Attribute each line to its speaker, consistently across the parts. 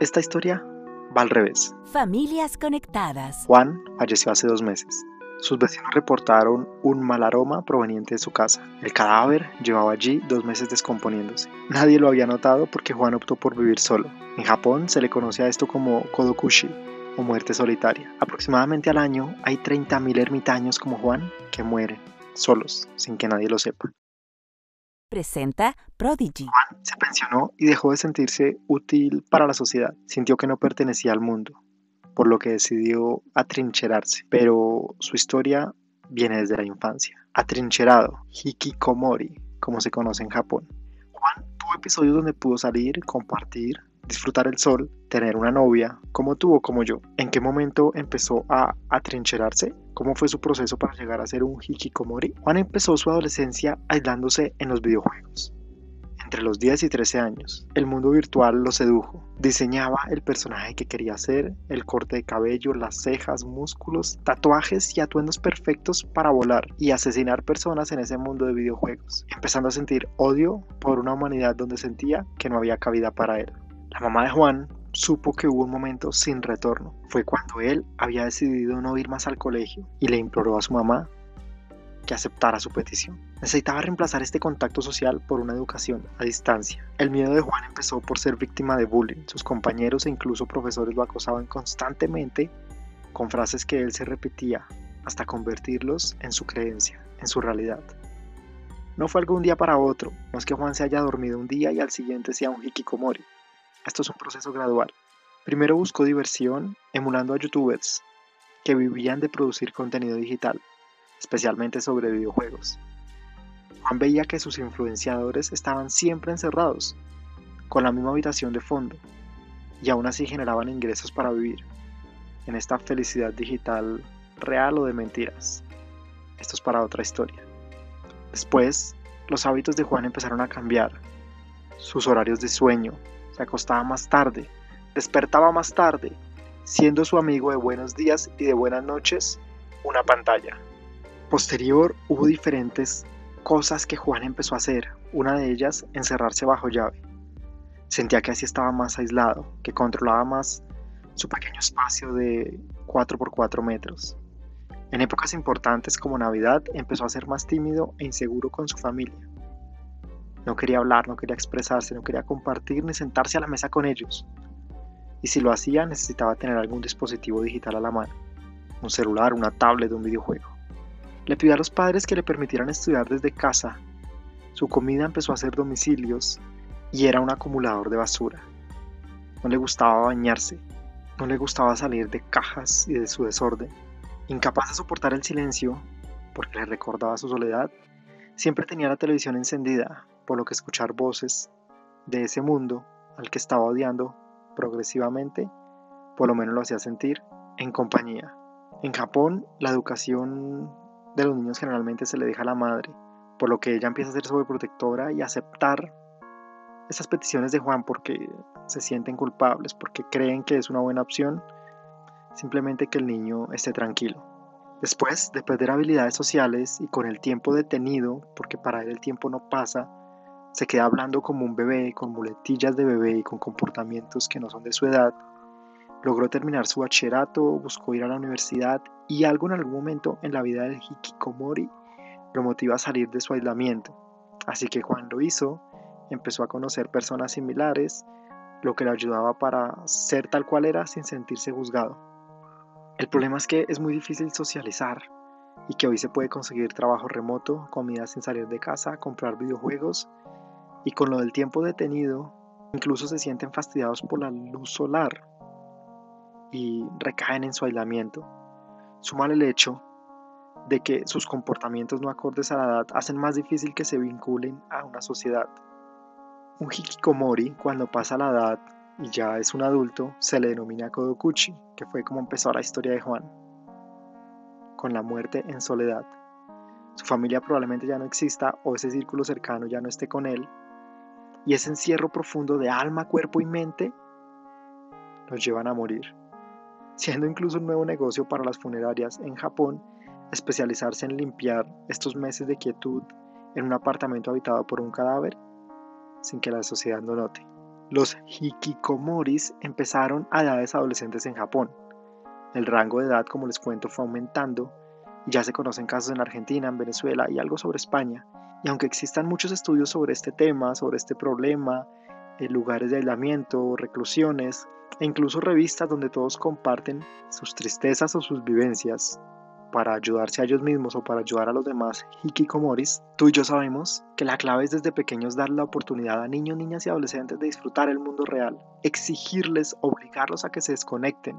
Speaker 1: Esta historia va al revés.
Speaker 2: Familias conectadas.
Speaker 1: Juan falleció hace dos meses. Sus vecinos reportaron un mal aroma proveniente de su casa. El cadáver llevaba allí dos meses descomponiéndose. Nadie lo había notado porque Juan optó por vivir solo. En Japón se le conoce a esto como kodokushi o muerte solitaria. Aproximadamente al año hay 30.000 ermitaños como Juan que mueren solos sin que nadie lo sepa.
Speaker 2: Presenta Prodigy.
Speaker 1: Juan se pensionó y dejó de sentirse útil para la sociedad. Sintió que no pertenecía al mundo por lo que decidió atrincherarse, pero su historia viene desde la infancia. Atrincherado, hikikomori, como se conoce en Japón. Juan tuvo episodios donde pudo salir, compartir, disfrutar el sol, tener una novia, como tuvo como yo. ¿En qué momento empezó a atrincherarse? ¿Cómo fue su proceso para llegar a ser un hikikomori? Juan empezó su adolescencia aislándose en los videojuegos entre los 10 y 13 años. El mundo virtual lo sedujo. Diseñaba el personaje que quería ser, el corte de cabello, las cejas, músculos, tatuajes y atuendos perfectos para volar y asesinar personas en ese mundo de videojuegos, empezando a sentir odio por una humanidad donde sentía que no había cabida para él. La mamá de Juan supo que hubo un momento sin retorno. Fue cuando él había decidido no ir más al colegio y le imploró a su mamá que aceptara su petición. Necesitaba reemplazar este contacto social por una educación a distancia. El miedo de Juan empezó por ser víctima de bullying. Sus compañeros e incluso profesores lo acosaban constantemente con frases que él se repetía hasta convertirlos en su creencia, en su realidad. No fue algo un día para otro, no es que Juan se haya dormido un día y al siguiente sea un hikikomori. Esto es un proceso gradual. Primero buscó diversión emulando a youtubers que vivían de producir contenido digital especialmente sobre videojuegos. Juan veía que sus influenciadores estaban siempre encerrados, con la misma habitación de fondo, y aún así generaban ingresos para vivir, en esta felicidad digital real o de mentiras. Esto es para otra historia. Después, los hábitos de Juan empezaron a cambiar. Sus horarios de sueño, se acostaba más tarde, despertaba más tarde, siendo su amigo de buenos días y de buenas noches una pantalla. Posterior hubo diferentes cosas que Juan empezó a hacer, una de ellas encerrarse bajo llave. Sentía que así estaba más aislado, que controlaba más su pequeño espacio de 4x4 metros. En épocas importantes como Navidad empezó a ser más tímido e inseguro con su familia. No quería hablar, no quería expresarse, no quería compartir ni sentarse a la mesa con ellos. Y si lo hacía necesitaba tener algún dispositivo digital a la mano, un celular, una tablet, un videojuego. Le pidió a los padres que le permitieran estudiar desde casa. Su comida empezó a hacer domicilios y era un acumulador de basura. No le gustaba bañarse, no le gustaba salir de cajas y de su desorden. Incapaz de soportar el silencio, porque le recordaba su soledad, siempre tenía la televisión encendida, por lo que escuchar voces de ese mundo al que estaba odiando progresivamente, por lo menos lo hacía sentir en compañía. En Japón, la educación de los niños generalmente se le deja a la madre, por lo que ella empieza a ser sobreprotectora y aceptar esas peticiones de Juan porque se sienten culpables, porque creen que es una buena opción, simplemente que el niño esté tranquilo. Después de perder habilidades sociales y con el tiempo detenido, porque para él el tiempo no pasa, se queda hablando como un bebé, con muletillas de bebé y con comportamientos que no son de su edad, Logró terminar su bachillerato, buscó ir a la universidad y algo en algún momento en la vida del hikikomori lo motiva a salir de su aislamiento. Así que cuando lo hizo, empezó a conocer personas similares, lo que le ayudaba para ser tal cual era sin sentirse juzgado. El problema es que es muy difícil socializar y que hoy se puede conseguir trabajo remoto, comida sin salir de casa, comprar videojuegos y con lo del tiempo detenido, incluso se sienten fastidiados por la luz solar y recaen en su aislamiento. Sumar el hecho de que sus comportamientos no acordes a la edad hacen más difícil que se vinculen a una sociedad. Un hikikomori, cuando pasa la edad y ya es un adulto, se le denomina kodokuchi, que fue como empezó la historia de Juan, con la muerte en soledad. Su familia probablemente ya no exista o ese círculo cercano ya no esté con él, y ese encierro profundo de alma, cuerpo y mente los llevan a morir siendo incluso un nuevo negocio para las funerarias en Japón especializarse en limpiar estos meses de quietud en un apartamento habitado por un cadáver sin que la sociedad lo note. Los hikikomoris empezaron a edades adolescentes en Japón. El rango de edad, como les cuento, fue aumentando y ya se conocen casos en Argentina, en Venezuela y algo sobre España. Y aunque existan muchos estudios sobre este tema, sobre este problema, eh, lugares de aislamiento, reclusiones e incluso revistas donde todos comparten sus tristezas o sus vivencias, para ayudarse a ellos mismos o para ayudar a los demás hikikomoris, tú y yo sabemos que la clave es desde pequeños dar la oportunidad a niños, niñas y adolescentes de disfrutar el mundo real, exigirles, obligarlos a que se desconecten,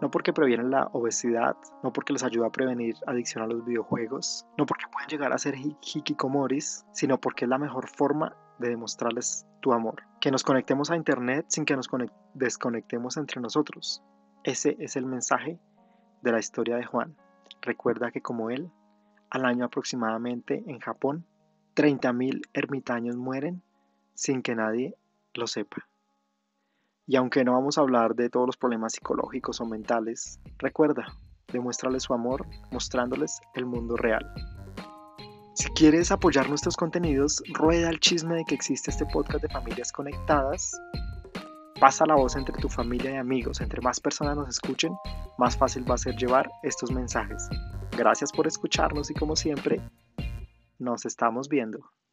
Speaker 1: no porque previenen la obesidad, no porque les ayuda a prevenir adicción a los videojuegos, no porque pueden llegar a ser hikikomoris, sino porque es la mejor forma de demostrarles tu amor. Que nos conectemos a Internet sin que nos desconectemos entre nosotros. Ese es el mensaje de la historia de Juan. Recuerda que como él, al año aproximadamente en Japón, 30.000 ermitaños mueren sin que nadie lo sepa. Y aunque no vamos a hablar de todos los problemas psicológicos o mentales, recuerda, demuéstrales su amor mostrándoles el mundo real. Si quieres apoyar nuestros contenidos, rueda el chisme de que existe este podcast de familias conectadas Pasa la voz entre tu familia y amigos. Entre más personas nos escuchen, más fácil va a ser llevar estos mensajes. Gracias por escucharnos y como siempre, nos estamos viendo.